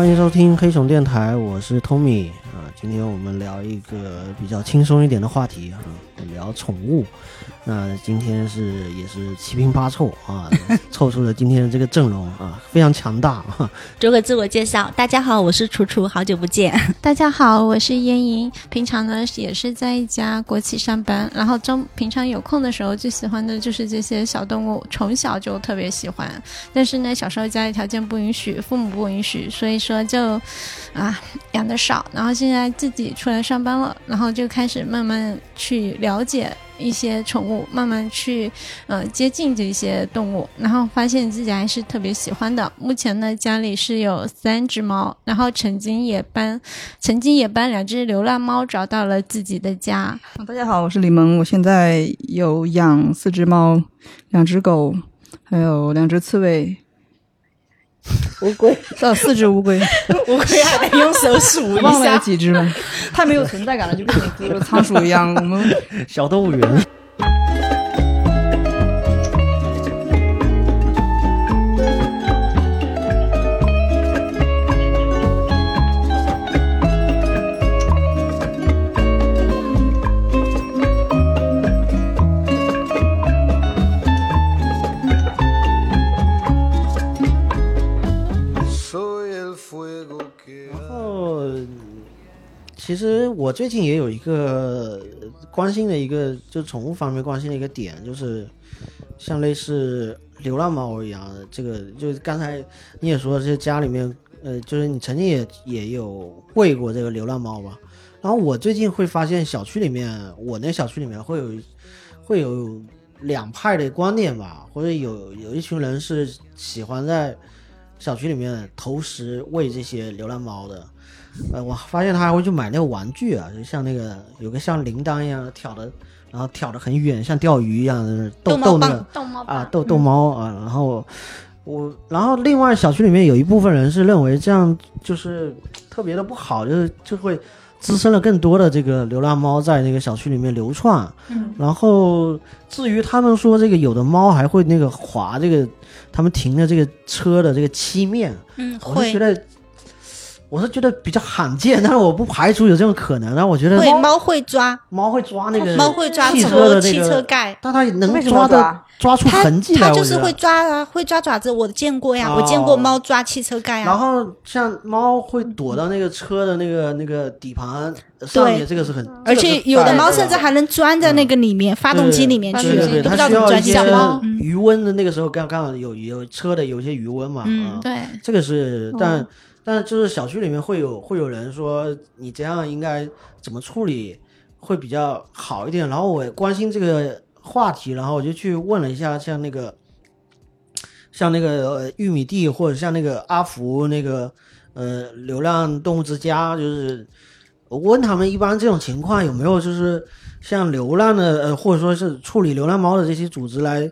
欢迎收听黑熊电台，我是 Tommy 啊。今天我们聊一个比较轻松一点的话题啊，聊宠物。那今天是也是七拼八凑啊，凑出了今天的这个阵容啊，非常强大。做个自我介绍，大家好，我是楚楚，好久不见。大家好，我是燕莹，平常呢也是在一家国企上班，然后中平常有空的时候最喜欢的就是这些小动物，从小就特别喜欢。但是呢，小时候家里条件不允许，父母不允许，所以说就啊养的少。然后现在自己出来上班了，然后就开始慢慢去了了解。一些宠物，慢慢去，呃，接近这些动物，然后发现自己还是特别喜欢的。目前呢，家里是有三只猫，然后曾经也帮，曾经也帮两只流浪猫找到了自己的家。大家好，我是李萌，我现在有养四只猫，两只狗，还有两只刺猬。乌龟，呃，四只乌龟，乌龟还得用手数一下，几只了？太没有存在感了，就跟你个仓鼠一样。我们小动物园。我最近也有一个关心的一个，就宠物方面关心的一个点，就是像类似流浪猫一样的，这个就是刚才你也说，这家里面，呃，就是你曾经也也有喂过这个流浪猫吧？然后我最近会发现小区里面，我那小区里面会有会有两派的观念吧，或者有有一群人是喜欢在小区里面投食喂这些流浪猫的。呃，我发现他还会去买那个玩具啊，就像那个有个像铃铛一样挑的，然后挑的很远，像钓鱼一样的逗逗那个逗猫啊，逗逗猫啊。然后我，然后另外小区里面有一部分人是认为这样就是特别的不好，就是就会滋生了更多的这个流浪猫在那个小区里面流窜。嗯。然后至于他们说这个有的猫还会那个划这个他们停的这个车的这个漆面，嗯，我是觉得。我是觉得比较罕见，但是我不排除有这种可能。然后我觉得会猫会抓，猫会抓那个猫会抓车的汽车盖，但它能抓的抓出痕迹来。它就是会抓啊，会抓爪子，我见过呀，我见过猫抓汽车盖啊。然后像猫会躲到那个车的那个那个底盘上面，这个是很，而且有的猫甚至还能钻在那个里面发动机里面去，都不知道怎么钻进去。余温的那个时候刚刚好有有车的有些余温嘛，嗯，对，这个是但。但就是小区里面会有会有人说你这样应该怎么处理会比较好一点，然后我关心这个话题，然后我就去问了一下，像那个像那个玉米地或者像那个阿福那个呃流浪动物之家，就是我问他们一般这种情况有没有就是像流浪的呃或者说是处理流浪猫的这些组织来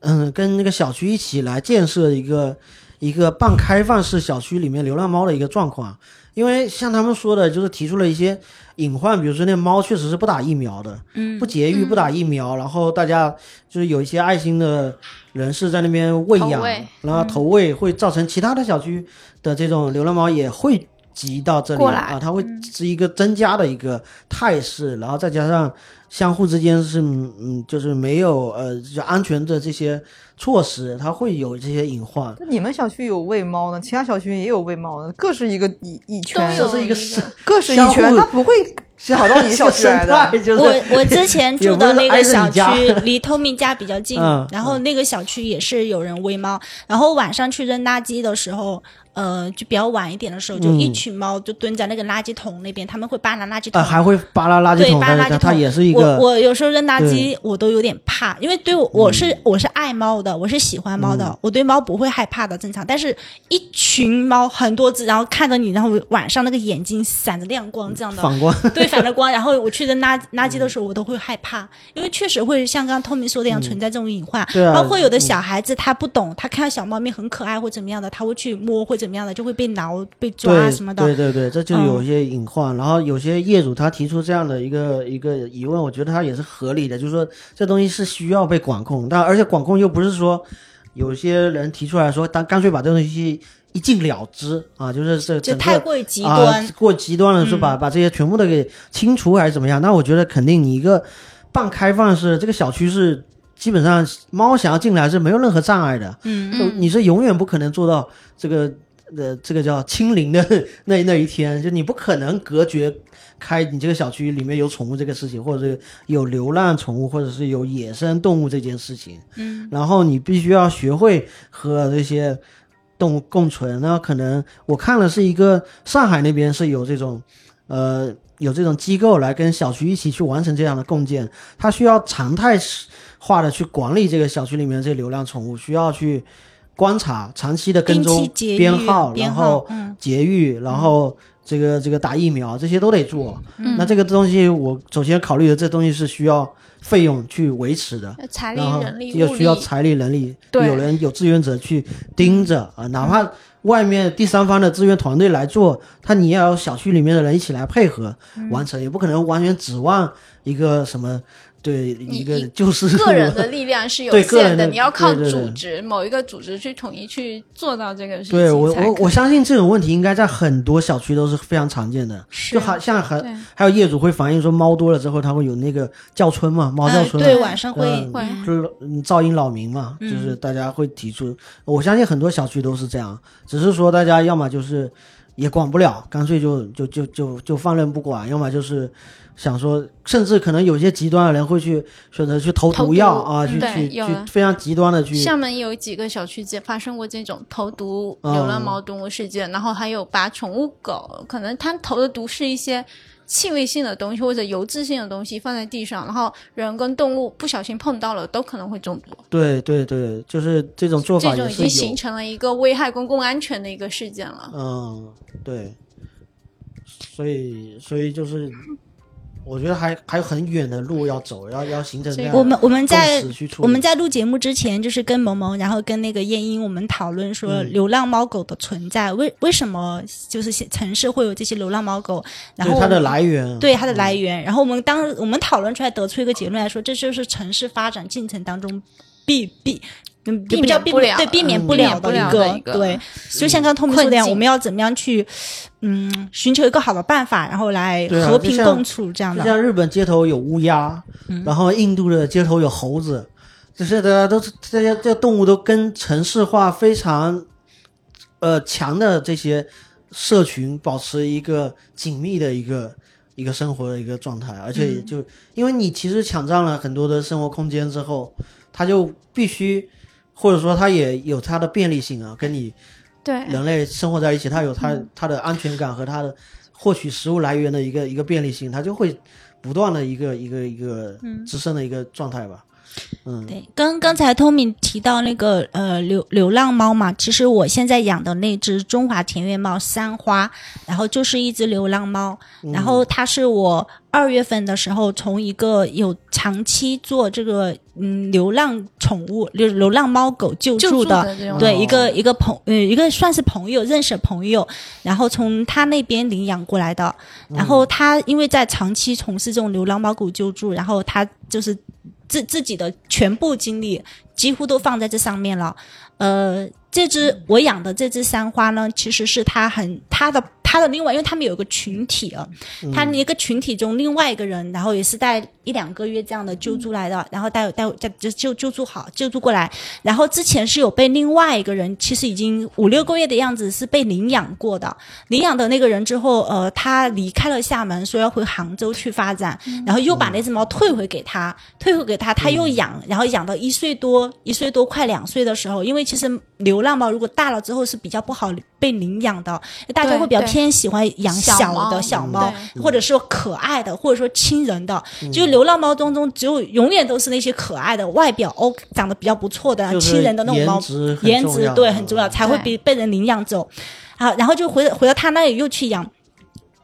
嗯跟那个小区一起来建设一个。一个半开放式小区里面流浪猫的一个状况，因为像他们说的，就是提出了一些隐患，比如说那猫确实是不打疫苗的，嗯，不节育不打疫苗，然后大家就是有一些爱心的人士在那边喂养，然后投喂会造成其他的小区的这种流浪猫也会集到这里啊，它会是一个增加的一个态势，然后再加上。相互之间是嗯，就是没有呃，就安全的这些措施，它会有这些隐患。你们小区有喂猫的，其他小区也有喂猫的，各是一个一一圈，各是一个各是一圈，它不会跑到你小区来的。我我之前住的那个小区离透明家比较近，然后那个小区也是有人喂猫，然后晚上去扔垃圾的时候。呃，就比较晚一点的时候，就一群猫就蹲在那个垃圾桶那边，他们会扒拉垃圾桶，还会扒拉垃圾桶，对，扒拉垃圾桶。也是一个。我我有时候扔垃圾，我都有点怕，因为对我我是我是爱猫的，我是喜欢猫的，我对猫不会害怕的，正常。但是一群猫很多只，然后看着你，然后晚上那个眼睛闪着亮光，这样的反光，对，反着光。然后我去扔垃垃圾的时候，我都会害怕，因为确实会像刚刚透明说的一样存在这种隐患。对包括有的小孩子他不懂，他看到小猫咪很可爱或怎么样的，他会去摸或怎么样的，就会被挠。被抓什么的？对对对，这就有一些隐患。然后有些业主他提出这样的一个一个疑问，我觉得他也是合理的，就是说这东西是需要被管控，但而且管控又不是说有些人提出来说，当干脆把这东西一禁了之啊，就是这就太过于极端，啊、过极端了，是把、把这些全部都给清除还是怎么样？那我觉得肯定你一个半开放式这个小区是基本上猫想要进来是没有任何障碍的，嗯，就你是永远不可能做到这个呃这个叫清零的那那一天，就你不可能隔绝开你这个小区里面有宠物这个事情，或者是有流浪宠物，或者是有野生动物这件事情。嗯，然后你必须要学会和这些动物共存。那可能我看了是一个上海那边是有这种呃有这种机构来跟小区一起去完成这样的共建，它需要常态化的去管理这个小区里面这些流浪宠物，需要去观察、长期的跟踪编号，然后节育，然后这个这个打疫苗，这些都得做。嗯。那这个东西，我首先考虑的这东西是需要费用去维持的，财力然后、人力、又需要财力、人力，有人有志愿者去盯着啊，哪怕外面第三方的志愿团队来做，他你也要有小区里面的人一起来配合嗯。完成，也不可能完全指望一个什么对一个就是个人的力量是有对个人的你要靠组织某一个组织去统一去做到这个事情对我我我相信这种问题应该在很多小区都是非常常见的，是就好像很还有业主会反映说猫多了之后，它会有那个叫春嘛，猫叫春对，晚上会嗯会。就是嗯噪音扰民嘛，就是大家会提出，我相信很多小区都是这样，只是说大家要么就是也管不了，干脆就就就就就放任不管，要么就是想说，甚至可能有些极端的人会去选择去投投毒药啊，去对去去有非常极端的去，厦门有几个小区发生过这种投毒哦流浪猫动物事件，然后还有把宠物狗，可能它投的毒是一些气味性的东西或者油脂性的东西放在地上，然后人跟动物不小心碰到了，都可能会中毒。对对对，就是这种做法这种已经形，成了一个危害公共安全的一个事件了。嗯，对，所以所以就是。我觉得还还有很远的路要走，要要形成这样我们我们在我们在录节目之前，就是跟萌萌，然后跟那个燕英，我们讨论说嗯。流浪猫狗的存在，为为什么就是城市会有这些流浪猫狗，然后对它的来源，对它的来源，然后我们当我们讨论出来得出一个结论来说，这就是城市发展进程当中必必。嗯，避免不了对避免嗯不了的一个对，就像刚刚 Tommy 说的一样，我们要怎么样去，嗯，寻求一个好的办法，然后来和平共处这样的。就像日本街头有乌鸦，嗯然后印度的街头有猴子，就是大家都是这些这些动物都跟城市化非常呃强的这些社群保持一个紧密的一个一个生活的一个状态，而且就、因为你其实抢占了很多的生活空间之后，它就必须或者说它也有它的便利性啊，跟你对，人类生活在一起，它有它它的安全感和它的获取食物来源的一个一个便利性，它就会不断的一个一个一个滋生的一个状态吧。嗯，对，刚刚才 Tommy 提到那个呃流流浪猫嘛，其实我现在养的那只中华田园猫三花，然后就是一只流浪猫，然后它是我二月份的时候从一个有长期做这个嗯流浪宠物流流浪猫狗救救助助的。对，哦一个一个朋呃一个算是朋友认识的朋友，然后从他那边领养过来的。然后他因为在长期从事这种流浪猫狗救助，然后他就是自自己的全部精力几乎都放在这上面了。呃，这只我养的这只三花呢，其实是它很它的它的另外，因为他们有一个群体啊，它一个群体中另外一个人，然后也是带一两个月这样的救助来的，然后带带带就救救助好救助过来，然后之前是有被另外一个人，其实已经五六个月的样子是被领养过的，领养的那个人之后，呃，他离开了厦门，说要回杭州去发展，然后又把那只猫退回给他，退回给他，他又养，然后养到一岁多，一岁多快两岁的时候，因为其实流浪猫如果大了之后是比较不好被领养的，大家会比较偏喜欢养小的小猫，或者说可爱的，或者说亲人的。就流浪猫当中，只有永远都是那些可爱的、外表哦长得比较不错的、就是亲人的那种猫颜，值颜值对很重要，才会被被人领养走。好，然后就回回到他那里又去养。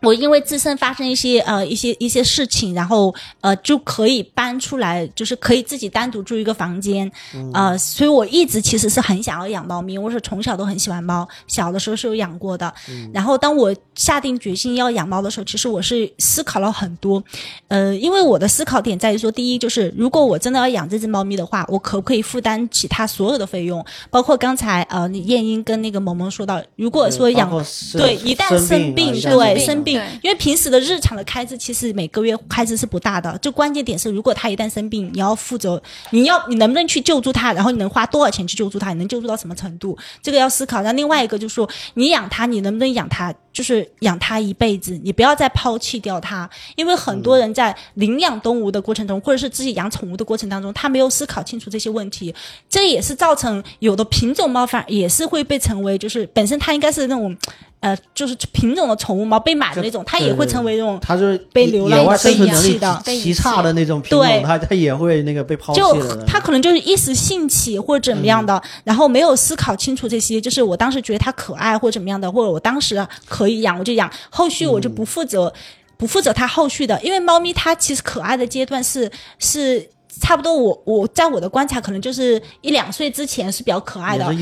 我因为自身发生一些呃一些一些事情，然后呃就可以搬出来，就是可以自己单独住一个房间，呃，所以我一直其实是很想要养猫咪，我是从小都很喜欢猫，小的时候是有养过的。然后当我下定决心要养猫的时候，其实我是思考了很多，呃，因为我的思考点在于说，第一就是如果我真的要养这只猫咪的话，我可不可以负担起它所有的费用，包括刚才呃燕英跟那个萌萌说到，如果说养对一旦生病对生病。因为平时的日常的开支，其实每个月开支是不大的。就关键点是，如果他一旦生病，你要负责，你要你能不能去救助他，然后你能花多少钱去救助他，你能救助到什么程度，这个要思考。那另外一个就是说，你养他，你能不能养他，就是养它一辈子，你不要再抛弃掉它。因为很多人在领养动物的过程中，或者是自己养宠物的过程当中，他没有思考清楚这些问题，这也是造成有的品种猫反而也是会被成为，就是本身它应该是那种。呃，就是品种的宠物猫被买的那种，它也会成为那种，它就是被流浪、被遗弃的、极差的那种品种，它它也会那个被抛弃就它可能就是一时兴起或者怎么样的，然后没有思考清楚这些，就是我当时觉得它可爱或者怎么样的，或者我当时可以养我就养，后续我就不负责，不负责它后续的，因为猫咪它其实可爱的阶段是是。差不多，我我在我的观察，可能就是一两岁之前是比较可爱的，上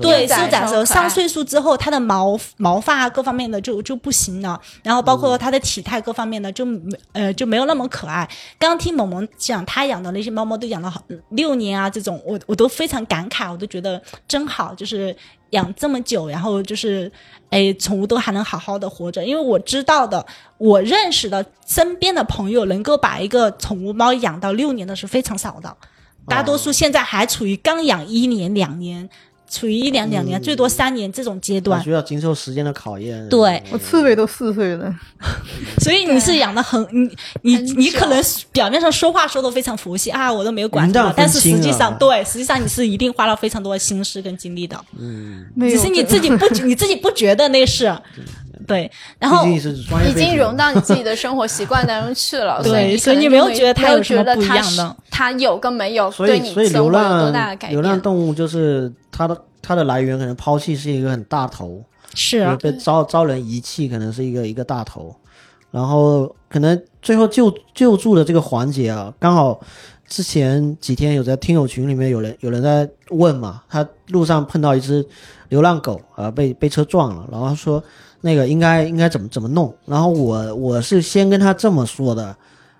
对幼崽的时候，上岁数之后，它的毛毛发各方面的就就不行了，然后包括它的体态各方面的就没呃就没有那么可爱。刚刚听萌萌讲，他养的那些猫猫都养了好六年啊，这种我我都非常感慨，我都觉得真好，就是养这么久，然后就是。哎，宠物都还能好好的活着，因为我知道的，我认识的身边的朋友能够把一个宠物猫养到六年的是非常少的，大多数现在还处于刚养一年两年。处于一两两年，最多三年这种阶段，需要经受时间的考验。对，我刺猬都四岁了，所以你是养的很，你你你可能表面上说话说的非常佛系啊，我都没有管它，但是实际上，对，实际上你是一定花了非常多的心思跟精力的。嗯，只是你自己不你自己不觉得那是。对，然后已经融到你自己的 生活习惯当中去了。对，所以你没有觉得它有什么不一样的？它有跟没有，所以所以流浪流浪动物就是它的它的来源，可能抛弃是一个很大头，是啊被遭遭人遗弃，可能是一个一个大头，然后可能最后救救助的这个环节啊，刚好之前几天有在听友群里面有人有人在问嘛，他路上碰到一只流浪狗啊，被被车撞了，然后说。那个应该应该怎么怎么弄？然后我我是先跟他这么说的，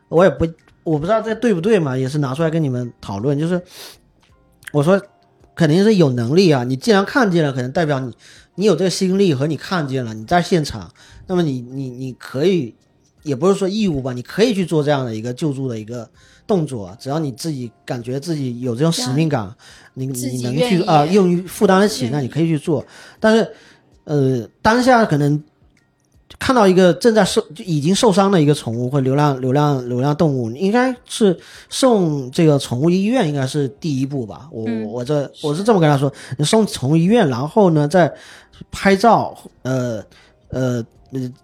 我也不我不知道这对不对嘛，也是拿出来跟你们讨论。就是我说肯定是有能力啊，你既然看见了，可能代表你你有这个心力和你看见了，你在现场，那么你你你可以也不是说义务吧，你可以去做这样的一个救助的一个动作，只要你自己感觉自己有这种使命感，你你能去啊，用于负担得起，那你可以去做，但是。呃，当下可能看到一个正在受就已经受伤的一个宠物或流浪流浪流浪动物，应该是送这个宠物医院，应该是第一步吧。我我这我是这么跟他说，你送宠物医院，然后呢再拍照，呃呃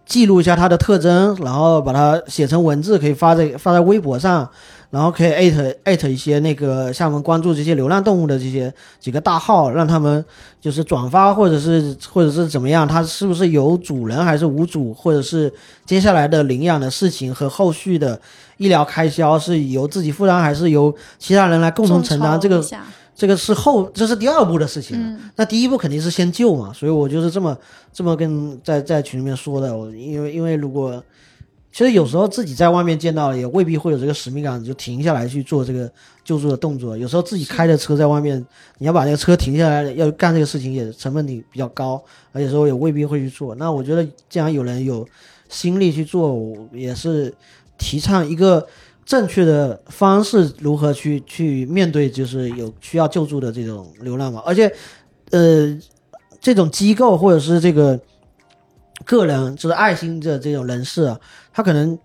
记录一下它的特征，然后把它写成文字，可以发在发在微博上。然后可以艾特艾特一些那个像我们关注这些流浪动物的这些几个大号，让他们就是转发或者是或者是怎么样，它是不是有主人还是无主，或者是接下来的领养的事情和后续的医疗开销是由自己负担还是由其他人来共同承担？这个这个是后这是第二步的事情。那第一步肯定是先救嘛，所以我就是这么这么跟在在群里面说的。我因为因为如果。其实有时候自己在外面见到也未必会有这个使命感，就停下来去做这个救助的动作。有时候自己开着车在外面，你要把那个车停下来，要干这个事情也成本你比较高，而且说也未必会去做。那我觉得，既然有人有心力去做，也是提倡一个正确的方式，如何去去面对就是有需要救助的这种流浪猫。而且，呃，这种机构或者是这个个人，就是爱心的这种人士。他可能，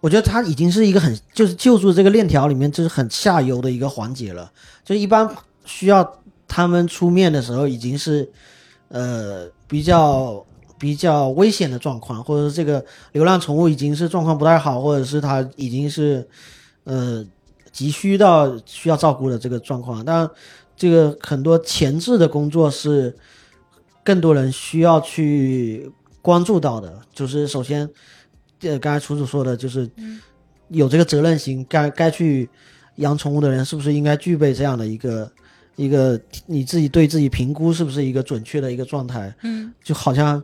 我觉得他已经是一个很就是救助这个链条里面就是很下游的一个环节了。就一般需要他们出面的时候，已经是呃比较比较危险的状况，或者是这个流浪宠物已经是状况不太好，或者是它已经是呃急需到需要照顾的这个状况。但这个很多前置的工作是更多人需要去。关注到的，就是首先，呃，刚才楚楚说的，就是有这个责任心，该该去养宠物的人，是不是应该具备这样的一个一个你自己对自己评估是不是一个准确的一个状态？嗯，就好像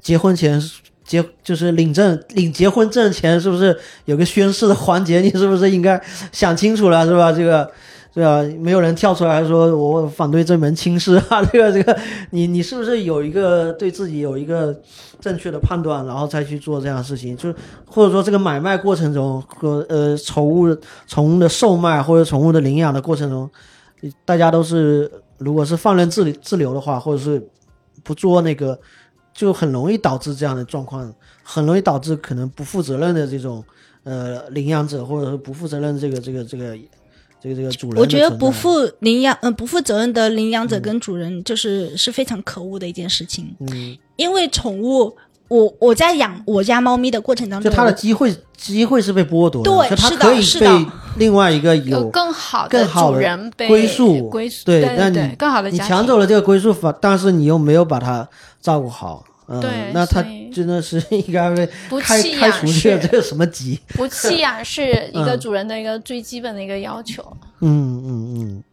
结婚前结就是领证领结婚证前，是不是有个宣誓的环节？你是不是应该想清楚了，是吧？这个。对啊，没有人跳出来说我反对这门亲事啊！这个这个，你你是不是有一个对自己有一个正确的判断，然后再去做这样的事情？就是或者说这个买卖过程中和呃宠物宠物的售卖或者宠物的领养的过程中，大家都是如果是放任自自流的话，或者是不做那个，就很容易导致这样的状况，很容易导致可能不负责任的这种呃领养者，或者是不负责任这个这个。这个这个主人，我觉得不负领养，嗯，不负责任的领养者跟主人，就是是非常可恶的一件事情。嗯，因为宠物，我我在养我家猫咪的过程当中，就它的机会机会是被剥夺的，对，是的，是的。另外一个有更好更好的人归宿，归宿，对，那你更好的你抢走了这个归宿法，但是你又没有把它照顾好。对，那他真的是 应该被开开除去这个什么级？不弃养 是一个主人的一个最基本的一个要求。嗯嗯嗯，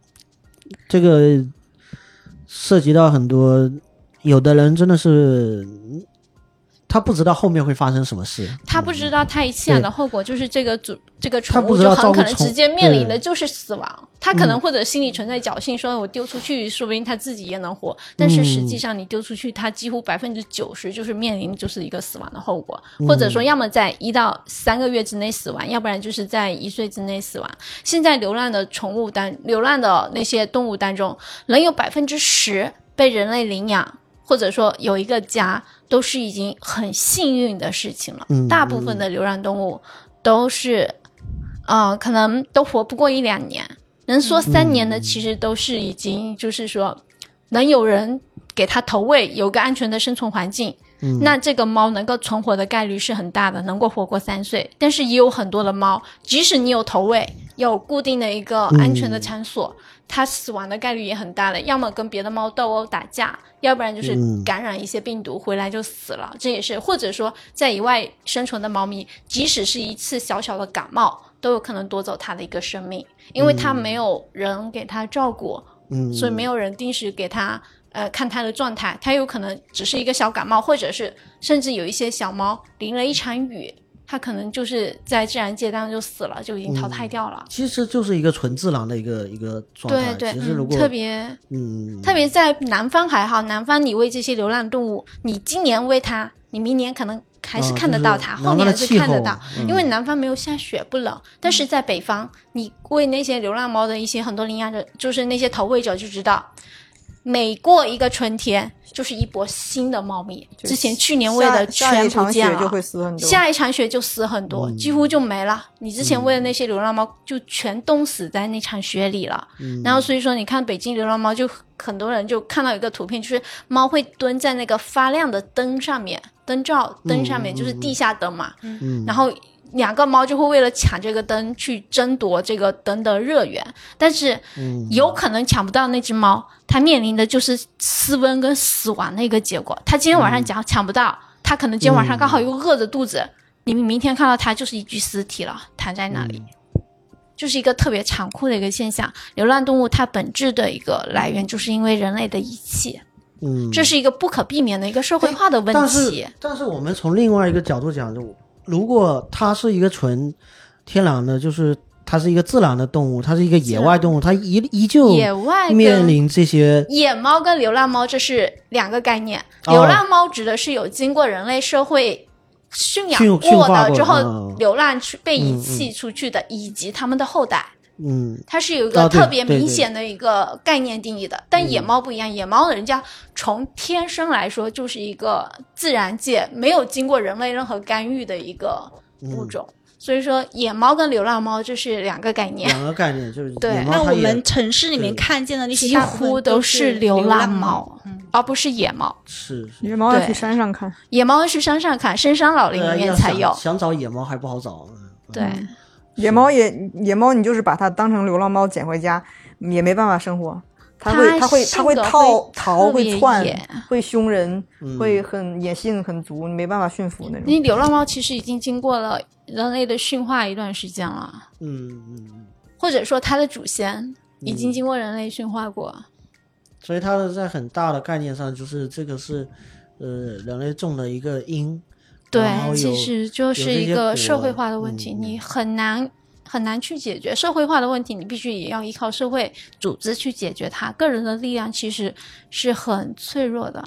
这个涉及到很多，有的人真的是。他不知道后面会发生什么事，他不知道他一弃养的后果就是这个主这个宠物就很可能直接面临的就是死亡。他可能或者心里存在侥幸，说我丢出去，说不定他自己也能活。但是实际上你丢出去，他几乎百分之九十就是面临就是一个死亡的后果，或者说要么在一到三个月之内死亡，要不然就是在一岁之内死亡。现在流浪的宠物当流浪的那些动物当中，能有百分之十被人类领养。或者说有一个家都是已经很幸运的事情了。大部分的流浪动物都是，呃，可能都活不过一两年。能说三年的，其实都是已经就是说，能有人给它投喂，有个安全的生存环境。那这个猫能够存活的概率是很大的，能够活过三岁。但是也有很多的猫，即使你有投喂，有固定的一个安全的场所。它死亡的概率也很大的，要么跟别的猫斗殴打架，要不然就是感染一些病毒回来就死了。这也是或者说在野外生存的猫咪，即使是一次小小的感冒，都有可能夺走它的一个生命，因为它没有人给它照顾，嗯所以没有人定时给它呃看它的状态，它有可能只是一个小感冒，或者是甚至有一些小猫淋了一场雨。它可能就是在自然界当中就死了，就已经淘汰掉了。其实就是一个纯自然的一个一个状态。对对，特别嗯，特别在南方还好，南方你喂这些流浪动物，你今年喂它，你明年可能还是看得到它，后年还是看得到，因为南方没有下雪不冷。但是在北方，你喂那些流浪猫的一些很多领养者，就是那些投喂者就知道。每过一个春天，就是一波新的猫咪。之前去年喂的全不见了，下一场雪就死很多，几乎就没了。你之前喂的那些流浪猫就全冻死在那场雪里了。然后所以说，你看北京流浪猫，就很多人就看到一个图片，就是猫会蹲在那个发亮的灯上面，灯罩灯上面，就是地下灯嘛。然后。两个猫就会为了抢这个灯去争夺这个灯的热源，但是有可能抢不到那只猫，它面临的就是失温跟死亡的一个结果。它今天晚上抢抢不到，它可能今天晚上刚好又饿着肚子，你们明天看到它就是一具尸体了，躺在那里，就是一个特别残酷的一个现象。流浪动物它本质的一个来源就是因为人类的遗弃，嗯，这是一个不可避免的一个社会化的问题。但是，但是我们从另外一个角度讲，就。如果它是一个纯天然的，就是它是一个自然的动物，它是一个野外动物，它依依旧野外面临这些野猫跟流浪猫这是两个概念。流浪猫指的是有经过人类社会驯养过的之后流浪去被遗弃出去的，以及它们的后代。嗯，它是有一个特别明显的一个概念定义的，但野猫不一样，野猫人家从天生来说就是一个自然界没有经过人类任何干预的一个物种，所以说野猫跟流浪猫这是两个概念。两个概念就是对。那我们城市里面看见的那些几乎都是流浪猫，而不是野猫。是野猫要去山上看，野猫要去山上看，深山老林里面才有。想找野猫还不好找。对。野猫也野猫，你就是把它当成流浪猫捡回家，也没办法生活。它会它会性它会格套逃会窜会凶人，嗯会很野性很足，你没办法驯服那种。你流浪猫其实已经经过了人类的驯化一段时间了，嗯嗯嗯，或者说它的祖先已嗯经经过人类驯化过。所以它的在很大的概念上，就是这个是呃人类种的一个因，对，其实就是一个社会化的问题，嗯你很难很难去解决社会化的问题，你必须也要依靠社会组织去解决它。个人的力量其实是很脆弱的。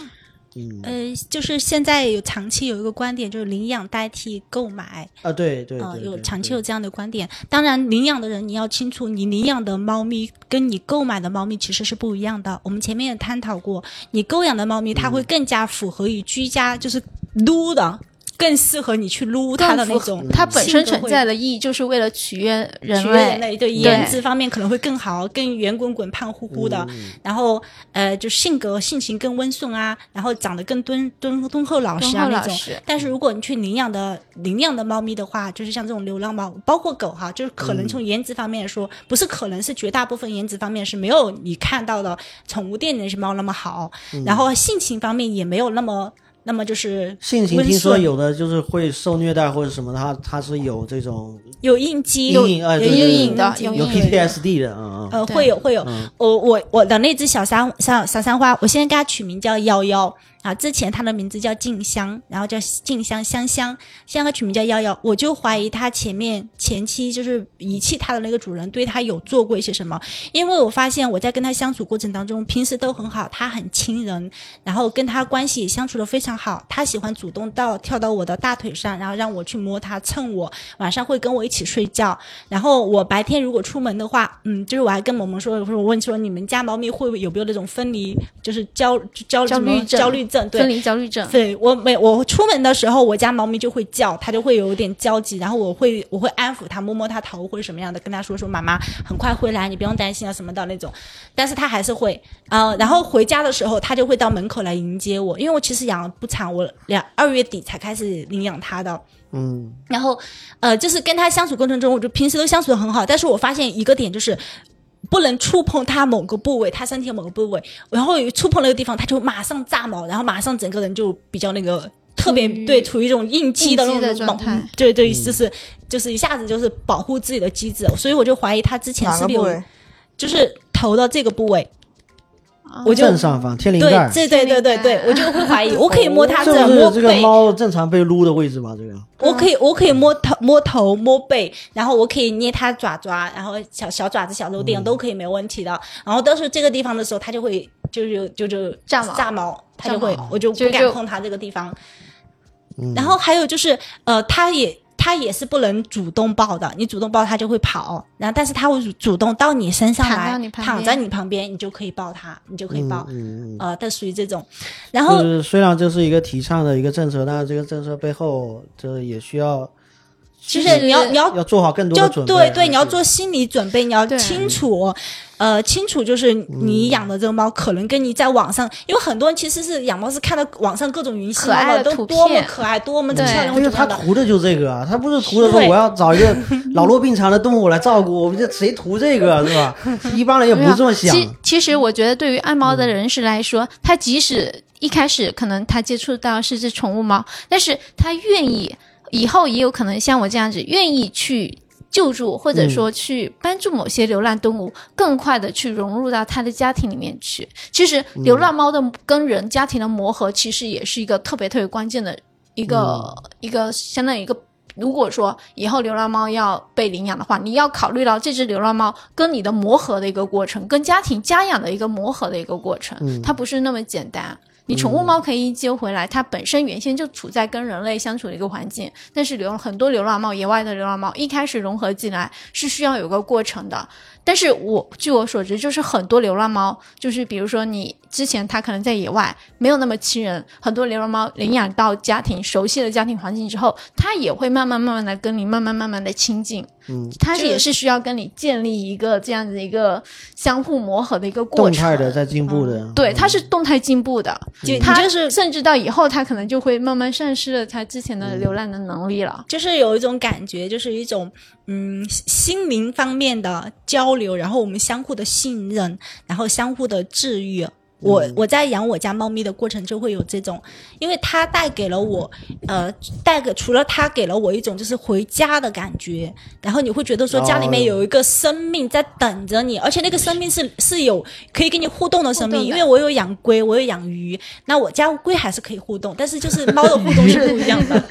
嗯呃，就是现在有长期有一个观点，就是领养代替购买，啊对对呃，有长期有这样的观点。当然，领养的人你要清楚，你领养的猫咪跟你购买的猫咪其实是不一样的。我们前面也探讨过，你购养的猫咪它会更加符合于居家，就是撸的，更适合你去撸它的那种。它本身存在的的意义就是为了取悦人取悦类。人类，对颜值方面可能会更好，更圆滚滚、胖乎乎的。嗯然后呃，就性格性情更温顺啊，然后长得更敦敦敦厚老实啊那种。但是如果你去领养的领养的猫咪的话，就是像这种流浪猫，包括狗哈，就是可能从颜值方面来说，不是可能是绝大部分颜值方面是没有你看到的宠物店里那些猫那么好，然后性情方面也没有那么那么就是温性情听说有的就是会受虐待或者什么的，他他是有这种有印记，阴影，哎，有阴影的有 PTSD 的，嗯嗯。呃，会有会有，嗯。我我我的那只小三小小三花，我现在给它取名叫幺幺啊，之前它的名字叫静香，然后叫静香香香，现在它取名叫幺幺，我就怀疑它前面前期就是遗弃它的那个主人对它有做过一些什么，因为我发现我在跟它相处过程当中，平时都很好，它很亲人，然后跟它关系也相处的非常好，它喜欢主动到跳到我的大腿上，然后让我去摸它蹭我，晚上会跟我一起睡觉，然后我白天如果出门的话，嗯，就是我还跟萌萌说，我说我问说你们家猫咪会不会有没有那种分离，就是焦焦什么焦虑症焦虑症？分。离焦虑症，对我每我出门的时候，我家猫咪就会叫，它就会有点焦急，然后我会我会安抚它，摸摸它头或者什么样的，跟它说说妈妈很快回来，你不用担心啊什么的那种，但是它还是会，呃，然后回家的时候，它就会到门口来迎接我，因为我其实养了不长，我两二月底才开始领养它的，嗯，然后，呃，就是跟他相处过程中，我就平时都相处的很好，但是我发现一个点就是。不能触碰他某个部位，他身体某个部位，然后一触碰那个地方，他就马上炸毛，然后马上整个人就比较那个特别对，处于一种应激的那种毛状态。对对，就是就是一下子就是保护自己的机制，所以我就怀疑他之前是不是有？就是投到这个部位，啊我就正上方天灵对盖，对对对对对，我就会怀疑，我可以摸它这这不摸是这个，猫正常被撸的位置吗？这个？我可以，我可以摸头、摸头、摸背，然后我可以捏它爪爪，然后小小爪子、小肉嗯。垫都可以没问题的。然后到时候这个地方的时候，它就会就是就就炸毛炸毛，它就会我就不敢碰它这个地方。嗯。然后还有就是，呃，它也它也是不能主动抱的，你主动抱它就会跑，然后但是它会主主动到你身上来躺在你旁边，你就可以抱它，你就可以抱。嗯嗯嗯，呃，它属于这种，然后就是虽然这是一个提倡的一个政策，但是这个政策背后，这也需要其实你要你要要做好更多就的准备。对对，你要做心理准备，你要清楚，呃，清楚就是你养的这个猫可能跟你在网上，因为很多人其实是养猫是看到网上各种云吸可爱猫的的图都多么片可爱，多么对漂亮，因为他。图的就这个啊，他不是图的说我要找一个 老弱病残的动物来照顾，我们这谁图这个是吧？一般人也不是这么想。其其实我觉得，对于爱猫的人士来说，他即使一开始可能他接触到是只宠物猫，但是他愿意以后也有可能像我这样子，愿意去救助或者说去帮助某些流浪动物，更快的去融入到它的家庭里面去。其实流浪猫的跟人家庭的磨合，其实也是一个特别特别关键的一个、一个相当于一个。如果说以后流浪猫要被领养的话，你要考虑到这只流浪猫跟你的磨合的一个过程，跟家庭家养的一个磨合的一个过程，它不是那么简单。你宠物猫可以接回来，它本身原先就处在跟人类相处的一个环境，但是流很多流浪猫，野外的流浪猫一开始融合进来是需要有个过程的。但是我据我所知，就是很多流浪猫，就是比如说你之前它可能在野外没有那么亲人，很多流浪猫领养到家庭熟悉的家庭环境之后，它也会慢慢慢慢的跟你慢慢慢慢的亲近。嗯，它也是需要跟你建立一个这样子一个相互磨合的一个过程动。态的在进步的。对，它是动态进步的，就它就是甚至到以后，它可能就会慢慢丧失了它之前的流浪的能力了。就是有一种感觉，就是一种嗯心灵方面的交流，然后我们相互的信任，然后相互的治愈。我我在养我家猫咪的过程就会有这种，因为它带给了我，呃，带给除了它给了我一种就是回家的感觉，然后你会觉得说家里面有一个生命在等着你，而且那个生命是是有可以跟你互动的生命，因为我有养龟，我有养鱼，那我家龟还是可以互动，但是就是猫的互动是不一样的。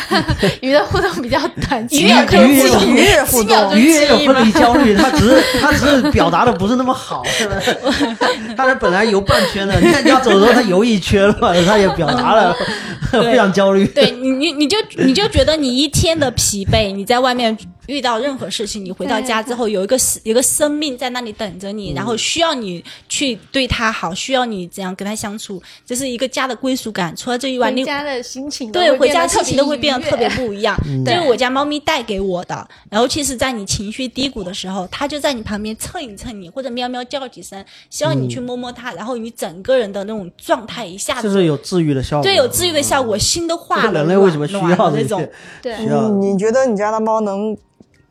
鱼的互动比较短，鱼也可以互动鱼也互动几秒钟鱼也有分离焦虑，它只是 它只是表达的不是那么好，是吧？他是本来游半圈的，你看你要走的时候他游一圈了，他也表达了 非常焦虑。对你，你你就你就觉得你一天的疲惫，你在外面遇到任何事情，你回到家之后，有一个有一个生命在那里等着你，然后需要你去对它好，需要你怎样跟它相处，这是一个家的归属感。除了这以外，你回家的心情都对，会回家变得特别心情都会变得特别不一样。这是我家猫咪带给我的。然后，其实，在你情绪低谷的时候，它就在你旁边蹭一蹭你，或者喵喵叫几声，希望你去摸摸它，然后你整个人的那种状态一下子就是有治愈的效果，对有治愈的效果，心都化了。这个人类为什么需要那种？？对需要你觉得你家的猫能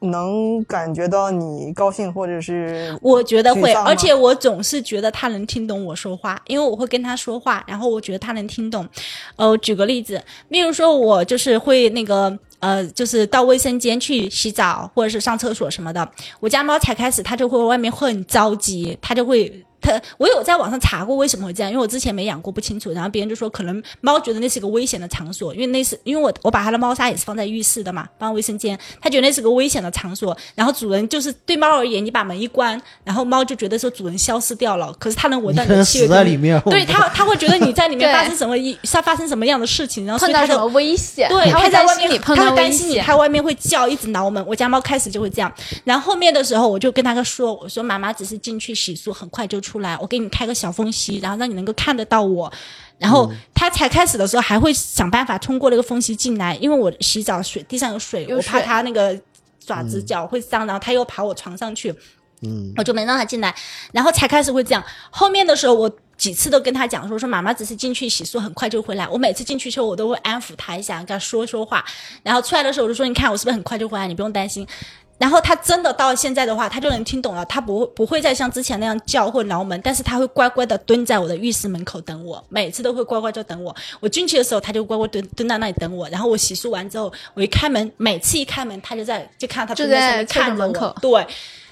能感觉到你高兴或者是我觉得会，而且我总是觉得他能听懂我说话，因为我会跟他说话，然后我觉得他能听懂。呃，举个例子，例如说我就是会那个。呃，就是到卫生间去洗澡，或者是上厕所什么的。我家猫才开始，它就会外面会很着急，它就会。它我有在网上查过为什么会这样，因为我之前没养过不清楚，然后别人就说可能猫觉得那是个危险的场所，因为那是因为我我把它的猫砂也是放在浴室的嘛，放卫生间，它觉得那是个危险的场所，然后主人就是对猫而言，你把门一关，然后猫就觉得说主人消失掉了，可是它能闻到你的气味，死在里面。对它它会觉得你在里面发生什么一发发生什么样的事情，然后所以它就碰到什么危险，对，它会在外面心里碰到危他会担心你，它。外面会叫，一直挠门。我家猫开始就会这样，然后后面的时候我就跟它说：“我说妈妈只是进去洗漱，很快就出来，我给你开个小缝隙，然后让你能够看得到我。”然后他才开始的时候还会想办法通过那个缝隙进来，因为我洗澡水地上有水，有我怕水他那个爪子脚会脏，然后他又爬我床上去。嗯，我就没让他进来，然后才开始会这样。后面的时候，我几次都跟他讲说，说妈妈只是进去洗漱，很快就回来。我每次进去之后，我都会安抚他一下，跟他说说话。然后出来的时候，我就说，你看我是不是很快就回来？你不用担心。然后他真的到现在的话，他就能听懂了，他不会不会再像之前那样叫或挠门，但是他会乖乖的蹲在我的浴室门口等我，每次都会乖乖就等我。我进去的时候，他就乖乖蹲蹲在那里等我。然后我洗漱完之后，我一开门，每次一开门，他就在就看到他蹲在看着我门口对，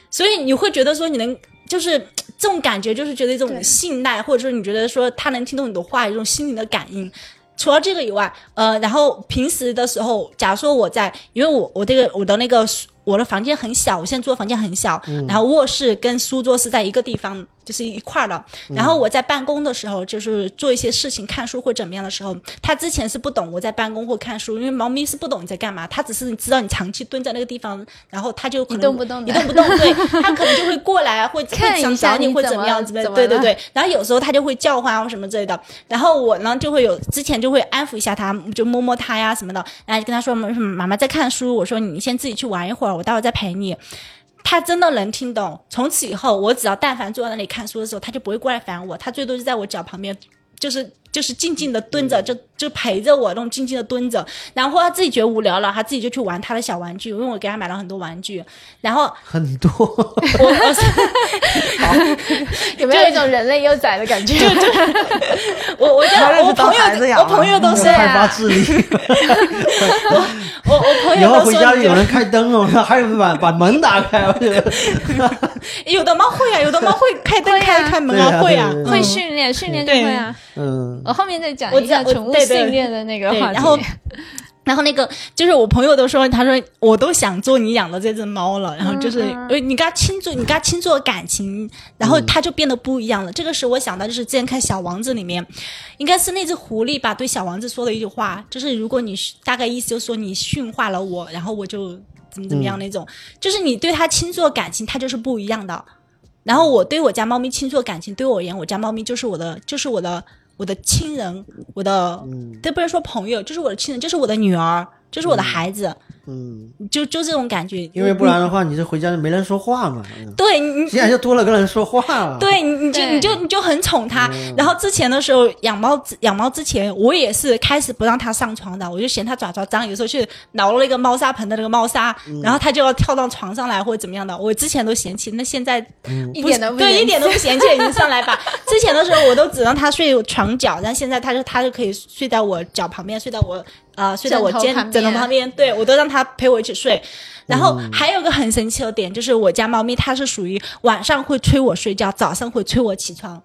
所以你会觉得说你能就是这种感觉，就是觉得一种信赖，或者说你觉得说他能听懂你的话，一种心灵的感应。除了这个以外，呃，然后平时的时候，假如说我在，因为我我这个我的那个我的房间很小，我现在住的房间很小，然后卧室跟书桌是在一个地方，就是一块儿的。然后我在办公的时候，就是做一些事情、看书或怎么样的时候，他之前是不懂我在办公或看书，因为猫咪是不懂你在干嘛，它只是你知道你长期蹲在那个地方，然后它就可能一动不动一动不动，对，它可能就会过来，会会想看一下找你或怎么样之类的，对对对。然后有时候它就会叫唤啊或什么之类的，然后我呢就会有之前就会安抚一下它，就摸摸它呀什么的，然后就跟它说妈妈在看书，我说你先自己去玩一会儿，我待会儿再陪你。他真的能听懂。从此以后，我只要但凡坐在那里看书的时候，他就不会过来烦我，他最多就在我脚旁边，就是就是静静的蹲着，就就陪着我那种静静的蹲着。然后他自己觉得无聊了，他自己就去玩他的小玩具，因为我给他买了很多玩具。然后很多，我我 有没有一种人类幼崽的感觉？我我我朋友孩子养我朋友都是开发智力。我我朋以友都说后回家有人开灯哦，还有把把门打开，我觉得有的猫会啊，有的猫会开灯开开门对啊会啊会嗯训练，训练就对会啊。嗯，我后面再讲一我知道我个宠物训练的那个话题。然后然后那个就是我朋友都说，他说我都想做你养的这只猫了，然后就是你跟他倾注，你跟他倾注了感情，然后他就变得不一样了。这个时候我想到就是之前看《小王子》里面，应该是那只狐狸吧对小王子说的一句话，就是如果你大概意思就是说你驯化了我，然后我就怎么怎么样那种，就是你对他倾注感情，他就是不一样的。然后我对我家猫咪倾注感情，对我而言，我家猫咪就是我的，就是我的，我的亲人，我的，这不能说朋友，这是我的亲人，这是我的女儿，这是我的孩子。嗯，就就这种感觉，因为不然的话，你这回家就没人说话嘛。对，你现在就多了个人说话了。对，你你就你就你就很宠它。然后之前的时候养猫养猫之前，我也是开始不让它上床的，我就嫌它爪爪脏，有时候去挠了那个猫砂盆的那个猫砂，然后它就要跳到床上来或者怎么样的。我之前都嫌弃，那现在一点都不对，一点都不嫌弃，你上来吧。之前的时候我都只让它睡床脚，但现在它就它就可以睡在我脚旁边，睡在我。啊，睡在我肩枕头旁边，对我都让它陪我一起睡。然后还有个很神奇的点，就是我家猫咪它是属于晚上会催我睡觉，早上会催我起床。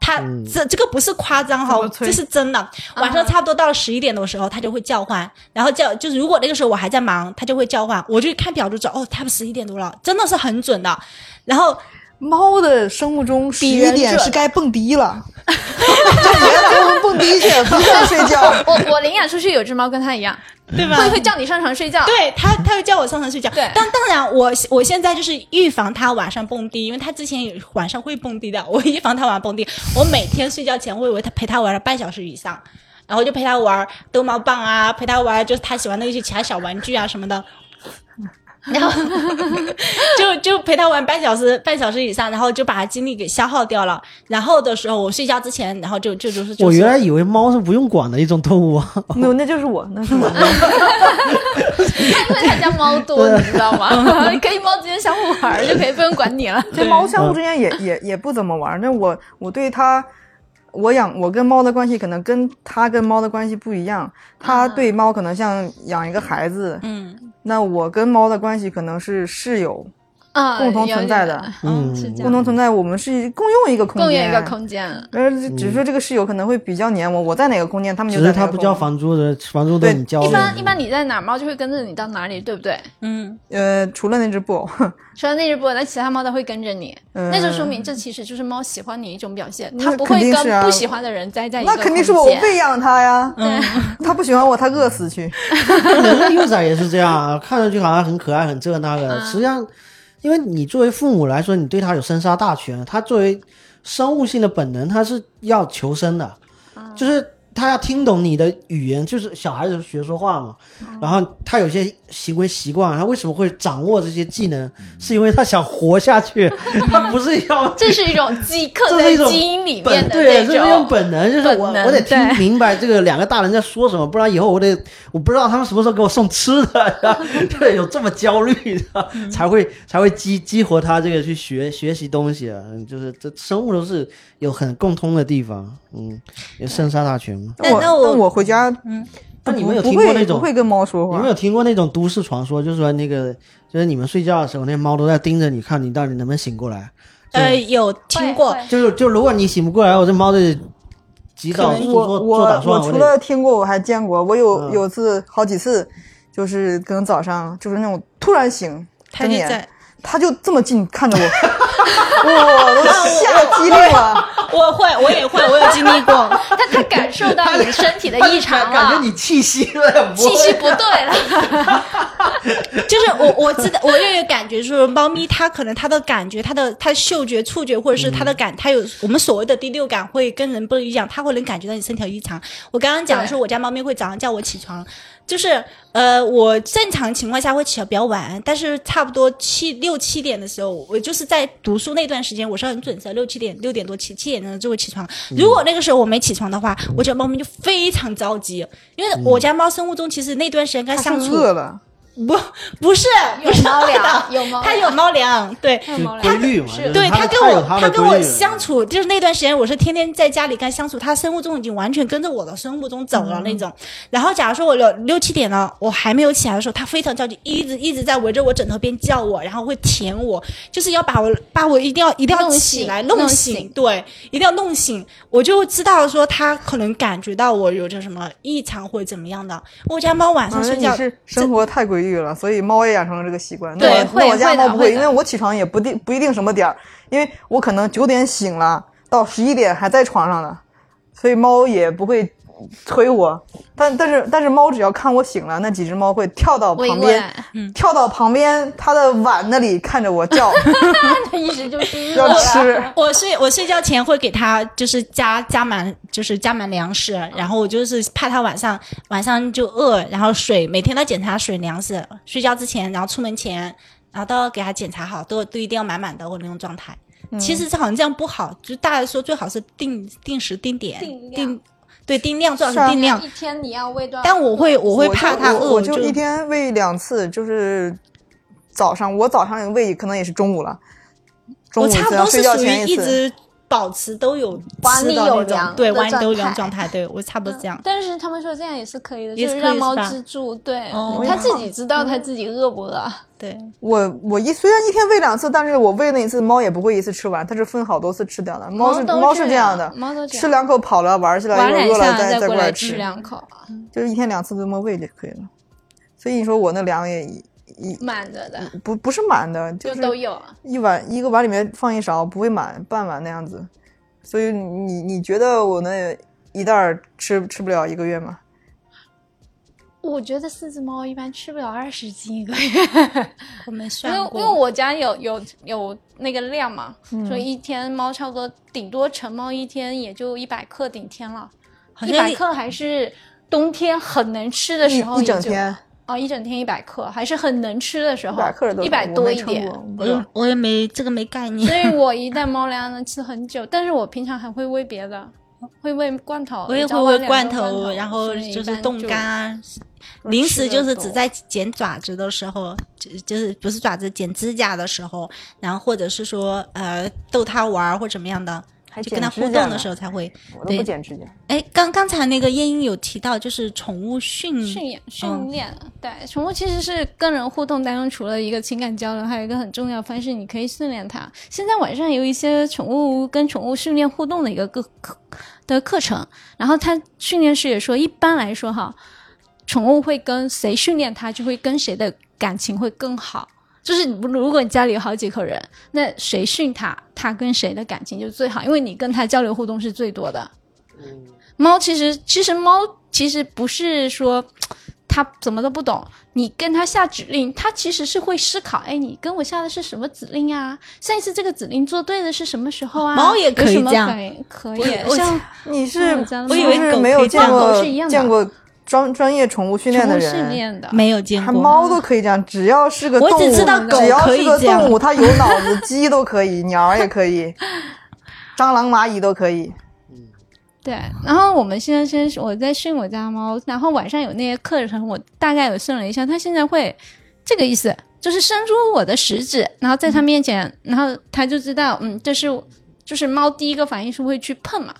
它这这个不是夸张哈，这是真的。晚上差不多到十一点的时候，它就会叫唤，然后叫就是如果那个时候我还在忙，它就会叫唤，我就看表就知道哦，它十一点多了，真的是很准的。然后猫的生物钟十一点是该蹦迪了。就别的蹦迪去，不想睡觉。我我领养出去有只猫跟它一样，对吧？会会叫你上床睡觉。对它，它会叫我上床睡觉。对，但当然，我我现在就是预防它晚上蹦迪，因为它之前晚上会蹦迪的。我预防它晚上蹦迪，我每天睡觉前会为它陪它玩了半小时以上，然后就陪它玩逗猫棒啊，陪它玩就是它喜欢的一些其他小玩具啊什么的。然 后就就陪他玩半小时，半小时以上，然后就把他精力给消耗掉了。然后的时候，我睡觉之前，然后就就就是。我原来以为猫是不用管的一种动物啊。没有，那就是我，那是我。因 为他家猫多，你知道吗？可以猫之间相互玩，就可以不用管你了。这猫相互之间也也也不怎么玩。那我我对它，我养我跟猫的关系可能跟它跟猫的关系不一样。它对猫可能像养一个孩子。嗯。那我跟猫的关系可能是室友。啊，共同存在的，嗯，共同存在，我们是共用一个空间，共用一个空间。呃，只是说这个室友可能会比较黏我，我在哪个空间，他们就在。他不交房租的，房租都你交。一般一般你在哪，猫就会跟着你到哪里，对不对？嗯，呃，除了那只布偶，除了那只布偶，那其他猫都会跟着你，那就说明这其实就是猫喜欢你一种表现，它不会跟不喜欢的人待在一那肯定是我喂养它呀，对，它不喜欢我，它饿死去。人 类幼崽也是这样，看上去好像很可爱，很这那个，实际上。因为你作为父母来说，你对他有生杀大权，他作为生物性的本能，他是要求生的，就是。他要听懂你的语言，就是小孩子学说话嘛。然后他有些行为习惯，他为什么会掌握这些技能？是因为他想活下去，他 不是要。这是一种基刻 在基因里面的对，这是一种本能，就是我我得听明白这个两个大人在说什么，不然以后我得我不知道他们什么时候给我送吃的，对，有这么焦虑的，才会才会激激活他这个去学学习东西啊。就是这生物都是有很共通的地方，嗯，有圣杀大权嘛。那我那我回家，嗯，那你们有听过那种不会跟猫说话？你们有听过那种都市传说？就是说那个，就是你们睡觉的时候，那猫都在盯着你看，你到底能不能醒过来？呃，有听过，就是就如果你醒不过来，我这猫就及早做做打算。我除了听过，我还见过。我有有次好几次，就是可能早上就是那种突然醒，睁眼，它就这么近看着我。我都吓激灵了，我会，我也会，我有经历过。他他感受到你身体的异常了，感觉你气息了，气息不对了。就是我我知道，我也有感觉，就是猫咪它可能它的感觉，它的它的嗅觉、触觉，或者是它的感，它有我们所谓的第六感，会跟人不一样，它会能感觉到你身体异常。我刚刚讲的是，我家猫咪会早上叫我起床。就是，呃，我正常情况下会起得比较晚，但是差不多七六七点的时候，我就是在读书那段时间，我是很准时，六七点六点多起七点钟就会起床。如果那个时候我没起床的话，我家猫咪就非常着急，因为我家猫生物钟其实那段时间跟它相处。饿了。不，不是，不是猫粮，有猫，它有猫粮，对，规律嘛，对，它跟我，它跟我相处，就是那段时间，我是天天在家里跟它相处，它生物钟已经完全跟着我的生物钟走了那种。然后，假如说我六六七点了，我还没有起来的时候，它非常着急，一直一直在围着我枕头边叫我，然后会舔我，就是要把我把我一定要一定要起来弄醒，对，一定要弄醒，我就知道说它可能感觉到我有着什么异常或者怎么样的。我家猫晚上睡觉是生活太规所以猫。也养成了这个习惯，对，那我家猫不会，因为我起床也不定不一定什么点儿，因为我可能九点醒了，到十一点还在床上呢，所以猫也不会推我，但但是但是猫只要看我醒了，那几只猫会跳到旁边，跳到旁边它的碗那里看着我叫，它一直就是要吃。我睡我睡觉前会给它就是加加满就是加满粮食，然后我就是怕它晚上晚上就饿，然后水每天都检查水粮食，睡觉之前然后出门前然后都要给它检查好，都都一定要满满的我那种状态。其实这好像这样不好，就大家说最好是定定时定点定。对，定量最好是定量。一天你要喂多少？但我会，我会怕它饿，我就一天喂两次，就是早上，我早上喂可能也是中午了。我差不多是属于一直。保持都有碗里有粮，对碗里都有粮状态，对我差不多这样。但是他们说这样也是可以的，就是让猫吃住，对，它自己知道它自己饿不饿。对我，我一虽然一天喂两次，但是我喂那一次猫也不会一次吃完，它是分好多次吃掉的。猫是猫是这样的，猫都吃两口跑了玩去了，一会儿饿了再再过来吃两口，就是一天两次这么喂就可以了。所以你说我那粮也。一满着的，不不是满的，就都有一碗一个碗里面放一勺，不会满半碗那样子。所以你你觉得我那一袋吃吃不了一个月吗？我觉得四只猫一般吃不了二十斤一个月。我没算过，因为我家有有有那个量嘛，所以一天猫差不多顶多成猫一天也就一百克顶天了，一百克还是冬天很能吃的时候一整天。哦，一整天一百克，还是很能吃的时候，一百多一点。我我也没这个没概念。所以我 一袋猫粮能吃很久，但是我平常还会喂别的，会喂罐头。我也会喂罐头，然后就是冻干啊。零食就是只在剪爪子的时候，就就是不是爪子剪指甲的时候，然后或者是说呃逗它玩或怎么样的。就跟他互动的时候才会，我都不剪指甲。哎，刚刚才那个燕英有提到，就是宠物训训练训练。对，宠物其实是跟人互动当中，除了一个情感交流，还有一个很重要方式，你可以训练它。现在网上有一些宠物跟宠物训练互动的一个课的课程，然后他训练师也说，一般来说哈，宠物会跟谁训练它，就会跟谁的感情会更好。就是如果你家里有好几口人，那谁训它，它跟谁的感情就最好，因为你跟它交流互动是最多的。猫其实其实猫其实不是说它怎么都不懂，你跟它下指令，它其实是会思考。哎，你跟我下的是什么指令啊？上一次这个指令做对的是什么时候啊？猫也可以这样，可以。像你是，我以为没有见过见过。专专业宠物训练的人没有见过，猫都可以这样，只要是个动物，只要是个动物，它有脑子，鸡都可以，鸟也可以，蟑螂、蚂蚁都可以。对。然后我们现在先，我在训我家猫，然后晚上有那些课程，我大概有训了一下，它现在会这个意思，就是伸出我的食指，然后在它面前，然后它就知道，嗯，这是就是猫第一个反应是会去碰嘛，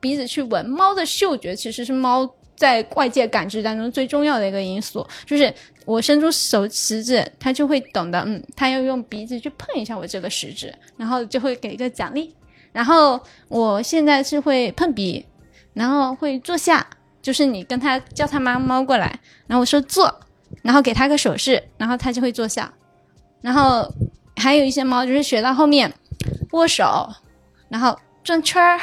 鼻子去闻，猫的嗅觉其实是猫。在外界感知当中最重要的一个因素，就是我伸出手食指，它就会懂得，嗯，它要用鼻子去碰一下我这个食指，然后就会给一个奖励。然后我现在是会碰鼻，然后会坐下，就是你跟它叫它妈猫过来，然后我说坐，然后给它个手势，然后它就会坐下。然后还有一些猫就是学到后面握手，然后转圈儿。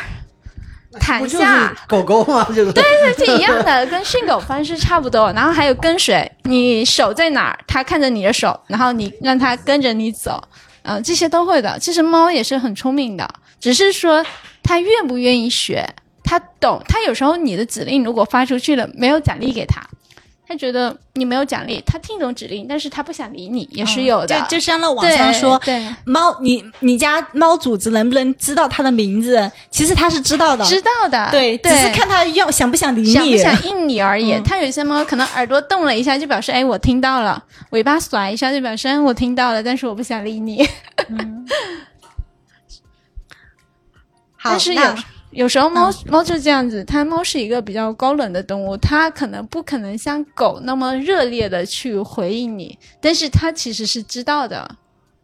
躺下，狗狗嘛？就是对对，是一样的，跟训狗方式差不多。然后还有跟随，你手在哪儿，它看着你的手，然后你让它跟着你走，嗯，这些都会的。其实猫也是很聪明的，只是说它愿不愿意学，它懂。它有时候你的指令如果发出去了，没有奖励给它。他觉得你没有奖励，他听懂指令，但是他不想理你，也是有的。就就像那网上说，对猫，你你家猫主子能不能知道它的名字？其实它是知道的，知道的。对，只是看它要想不想理你，想不想应你而已。它有些猫可能耳朵动了一下，就表示哎，我听到了；尾巴甩一下，就表示我听到了，但是我不想理你。好，但是有。有时候猫猫就这样子，它猫是一个比较高冷的动物，它可能不可能像狗那么热烈的去回应你，但是它其实是知道的。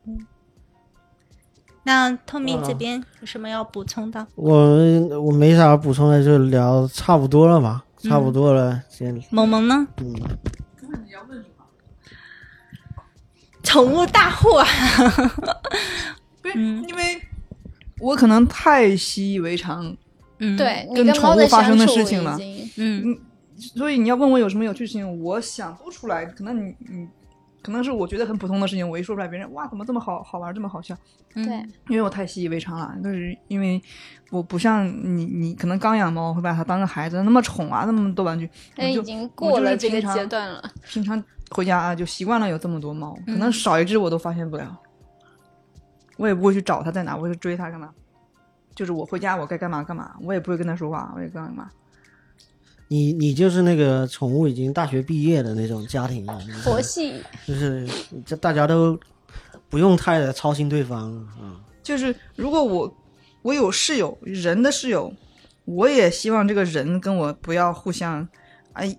嗯，那透明这边有什么要补充的？我我没啥补充的，就聊差不多了吧，差不多了。先萌萌呢？嗯。你要问什么？宠物大户啊！不是，因为我可能太习以为常。嗯，对，跟宠物发生的事情了嗯所以你要问我有什么有趣事情，我想不出来。可能你你可能是我觉得很普通的事情，我一说出来，别人哇怎么这么好好玩，这么好笑？嗯对，因为我太习以为常了，就是因为我不像你，你可能刚养猫会把它当个孩子那么宠啊，那么多玩具，我就那已经我就是过了这个平常阶段了。平常回家啊就习惯了有这么多猫，可能少一只我都发现不了，我也不会去找他在哪，我会追他干嘛？就是我回家我该干嘛干嘛，我也不会跟他说话，我也干嘛。你你就是那个宠物已经大学毕业的那种家庭了，佛系，就是这大家都不用太操心对方啊。就是如果我我有室友，人的室友，我也希望这个人跟我不要互相，哎，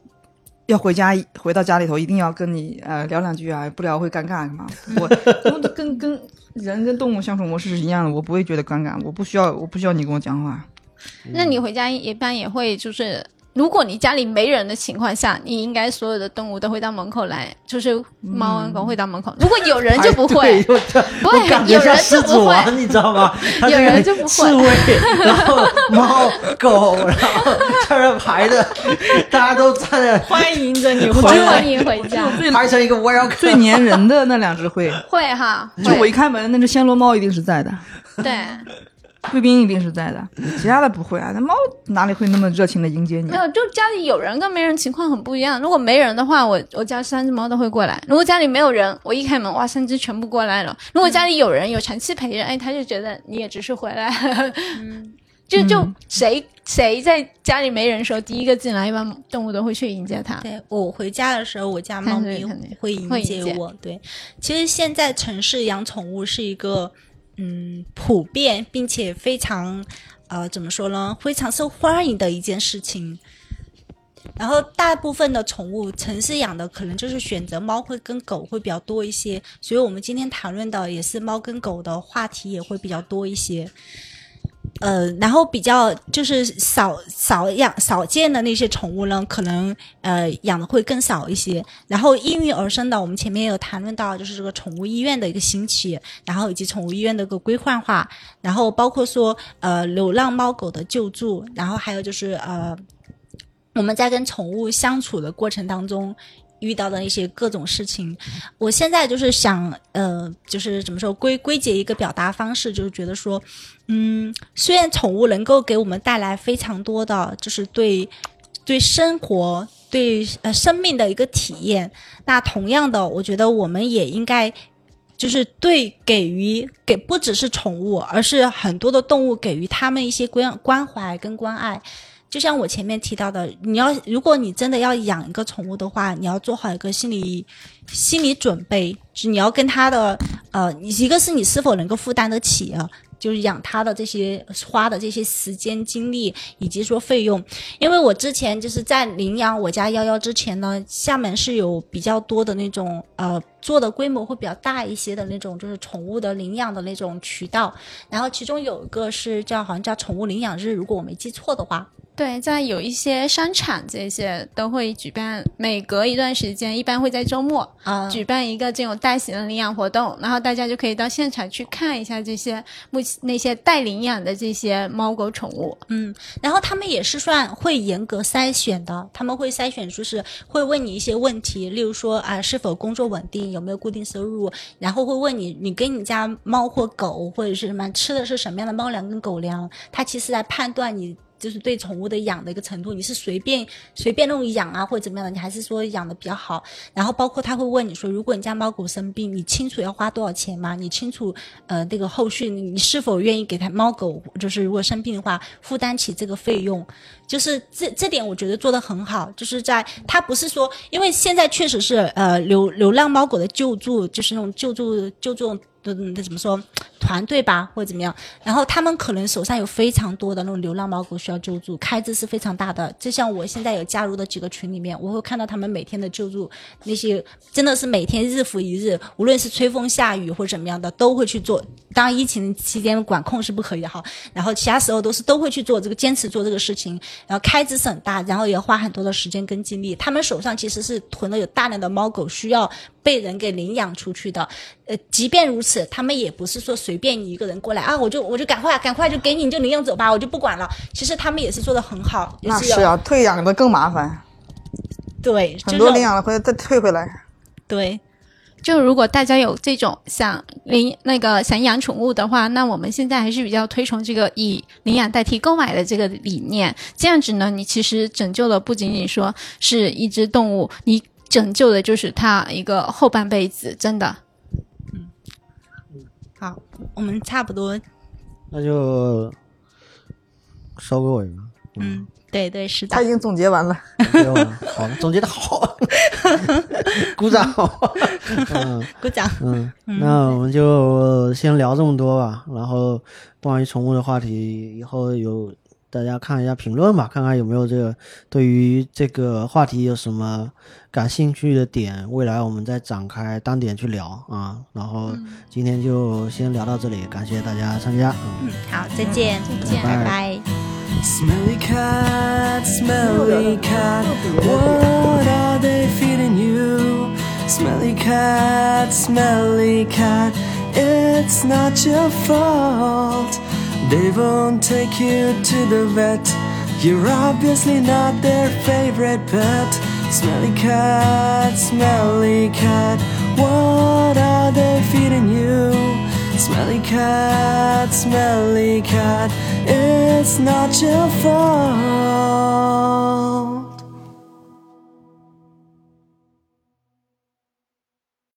要回家回到家里头一定要跟你呃聊两句啊，不聊会尴尬干嘛？我跟跟跟人跟动物相处模式是一样的，我不会觉得尴尬，我不需要我不需要你跟我讲话。那你回家一般也会就是。如果你家里没人的情况下，你应该所有的动物都会到门口来，就是猫啊狗会到门口。如果有人就不会，不会，有人觉像狮就不子王，会。你知道吗？有人就不会刺猬，然后猫狗，然后在那排的，大家都站在欢迎着你回来。欢迎回家，最排成一个 welcome。最粘人的那两只会，会哈，就我一开门，那只暹罗猫一定是在的，对，贵宾一定是在的，其他的不会啊。那猫哪里会那么热情的迎接你没？有，就家里有人跟没人情况很不一样。如果没人的话，我我家三只猫都会过来；如果家里没有人，我一开门，哇，三只全部过来了。如果家里有人，有长期陪着，哎，他就觉得你也只是回来，嗯就就谁谁在家里没人的时候，第一个进来，一般动物都会去迎接它。对我回家的时候，我家猫咪会迎接我。对，其实现在城市养宠物是一个嗯普遍并且非常呃怎么说呢，非常受欢迎的一件事情。然后大部分的宠物城市养的可能就是选择猫会跟狗会比较多一些，所以我们今天谈论的也是猫跟狗的话题也会比较多一些。呃，然后比较就是少少养少见的那些宠物呢，可能呃养的会更少一些。然后应运而生的，我们前面有谈论到，就是这个宠物医院的一个兴起，然后以及宠物医院的一个规范化，然后包括说呃流浪猫狗的救助，然后还有就是呃我们在跟宠物相处的过程当中。遇到的一些各种事情，我现在就是想，呃，就是怎么说归归结一个表达方式，就是觉得说，嗯，虽然宠物能够给我们带来非常多的，就是对对生活、对呃生命的一个体验，那同样的，我觉得我们也应该。就是对给予给不只是宠物，而是很多的动物给予他们一些关关怀跟关爱。就像我前面提到的，你要如果你真的要养一个宠物的话，你要做好一个心理心理准备，就你要跟它的呃，一个是你是否能够负担得起啊，就是养它的这些花的这些时间精力以及说费用。因为我之前就是在领养我家幺幺之前呢，厦门是有比较多的那种呃做的规模会比较大一些的那种，就是宠物的领养的那种渠道。然后其中有一个是叫好像叫宠物领养日，如果我没记错的话。对，在有一些商场这些都会举办，每隔一段时间，一般会在周末啊举办一个这种大型的领养活动，然后大家就可以到现场去看一下这些目前那些待领养的这些猫狗宠物。嗯，然后他们也是算会严格筛选的，他们会筛选，就是会问你一些问题，例如说啊是否工作稳定，有没有固定收入，然后会问你你跟你家猫或狗或者是什么吃的是什么样的猫粮跟狗粮，它其实来判断你。就是对宠物的养的一个程度，你是随便随便那种养啊，或者怎么样的，你还是说养的比较好。然后包括他会问你说，如果你家猫狗生病，你清楚要花多少钱吗？你清楚呃那个后续你是否愿意给它猫狗，就是如果生病的话负担起这个费用？就是这这点我觉得做的很好，就是在它不是说，因为现在确实是呃流流浪猫狗的救助，就是那种救助救助。的那怎么说团队吧，或者怎么样，然后他们可能手上有非常多的那种流浪猫狗需要救助，开支是非常大的。就像我现在有加入的几个群里面，我会看到他们每天的救助，那些真的是每天日复一日，无论是吹风下雨或者怎么样的，都会去做。当疫情期间管控是不可以的哈，然后其他时候都是都会去做这个，坚持做这个事情，然后开支是很大，然后也花很多的时间跟精力。他们手上其实是囤了有大量的猫狗需要被人给领养出去的，呃，即便如此。他们也不是说随随便你一个人过来啊，我就我就赶快赶快就给你，你就领养走吧，我就不管了。其实他们也是做的很好，那是啊，退养的更麻烦。对，很多领养了回来再退回来。对。就如果大家有这种想领那个想养宠物的话，那我们现在还是比较推崇这个以领养代替购买的这个理念。这样子呢，你其实拯救的不仅仅说是一只动物，你拯救的就是它一个后半辈子，真的。嗯，好，我们差不多，那就收个尾吧。嗯。对对是的，他已经总结完了。好，总结的好，鼓掌。嗯，鼓掌。嗯，那我们就先聊这么多吧。然后关于宠物的话题，以后有大家看一下评论吧，看看有没有这个对于这个话题有什么感兴趣的点，未来我们再展开单点去聊啊。然后今天就先聊到这里，感谢大家参加。嗯，好，再见，再见，拜拜。Smelly cat, smelly cat, what are they feeding you? Smelly cat, smelly cat, it's not your fault. They won't take you to the vet. You're obviously not their favorite pet. Smelly cat, smelly cat, what are they feeding you? Smelly cat, smelly cat, it's not your fault.